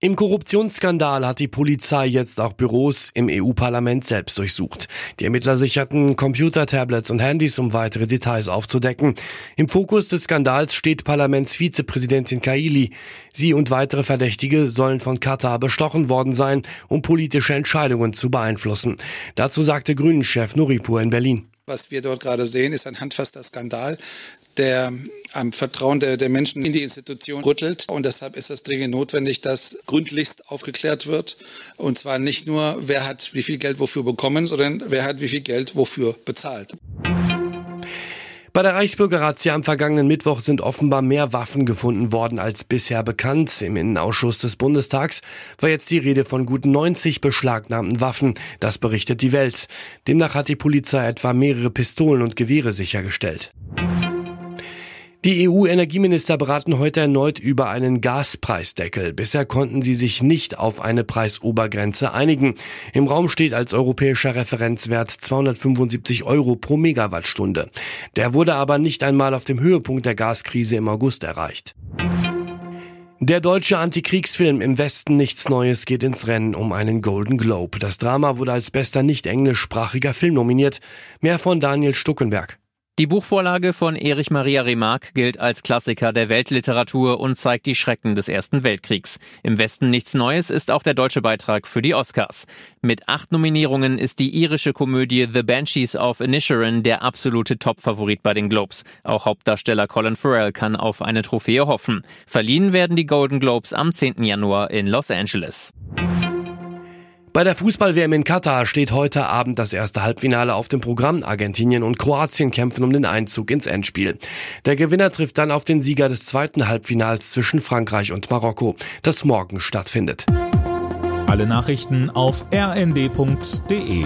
Im Korruptionsskandal hat die Polizei jetzt auch Büros im EU-Parlament selbst durchsucht. Die Ermittler sicherten Computer, Tablets und Handys, um weitere Details aufzudecken. Im Fokus des Skandals steht Parlamentsvizepräsidentin Kaili. Sie und weitere Verdächtige sollen von Katar bestochen worden sein, um politische Entscheidungen zu beeinflussen. Dazu sagte Grünen-Chef Nuripur in Berlin. Was wir dort gerade sehen, ist ein handfester Skandal, der am Vertrauen der, der, Menschen in die Institution rüttelt. Und deshalb ist es dringend notwendig, dass gründlichst aufgeklärt wird. Und zwar nicht nur, wer hat wie viel Geld wofür bekommen, sondern wer hat wie viel Geld wofür bezahlt. Bei der Reichsbürgerrazzia am vergangenen Mittwoch sind offenbar mehr Waffen gefunden worden als bisher bekannt. Im Innenausschuss des Bundestags war jetzt die Rede von gut 90 beschlagnahmten Waffen. Das berichtet die Welt. Demnach hat die Polizei etwa mehrere Pistolen und Gewehre sichergestellt. Die EU-Energieminister beraten heute erneut über einen Gaspreisdeckel. Bisher konnten sie sich nicht auf eine Preisobergrenze einigen. Im Raum steht als europäischer Referenzwert 275 Euro pro Megawattstunde. Der wurde aber nicht einmal auf dem Höhepunkt der Gaskrise im August erreicht. Der deutsche Antikriegsfilm Im Westen nichts Neues geht ins Rennen um einen Golden Globe. Das Drama wurde als bester nicht englischsprachiger Film nominiert. Mehr von Daniel Stuckenberg. Die Buchvorlage von Erich Maria Remarque gilt als Klassiker der Weltliteratur und zeigt die Schrecken des Ersten Weltkriegs. Im Westen nichts Neues ist auch der deutsche Beitrag für die Oscars. Mit acht Nominierungen ist die irische Komödie The Banshees of Inisherin der absolute Topfavorit bei den Globes. Auch Hauptdarsteller Colin Farrell kann auf eine Trophäe hoffen. Verliehen werden die Golden Globes am 10. Januar in Los Angeles. Bei der Fußball-WM in Katar steht heute Abend das erste Halbfinale auf dem Programm. Argentinien und Kroatien kämpfen um den Einzug ins Endspiel. Der Gewinner trifft dann auf den Sieger des zweiten Halbfinals zwischen Frankreich und Marokko, das morgen stattfindet. Alle Nachrichten auf rnd.de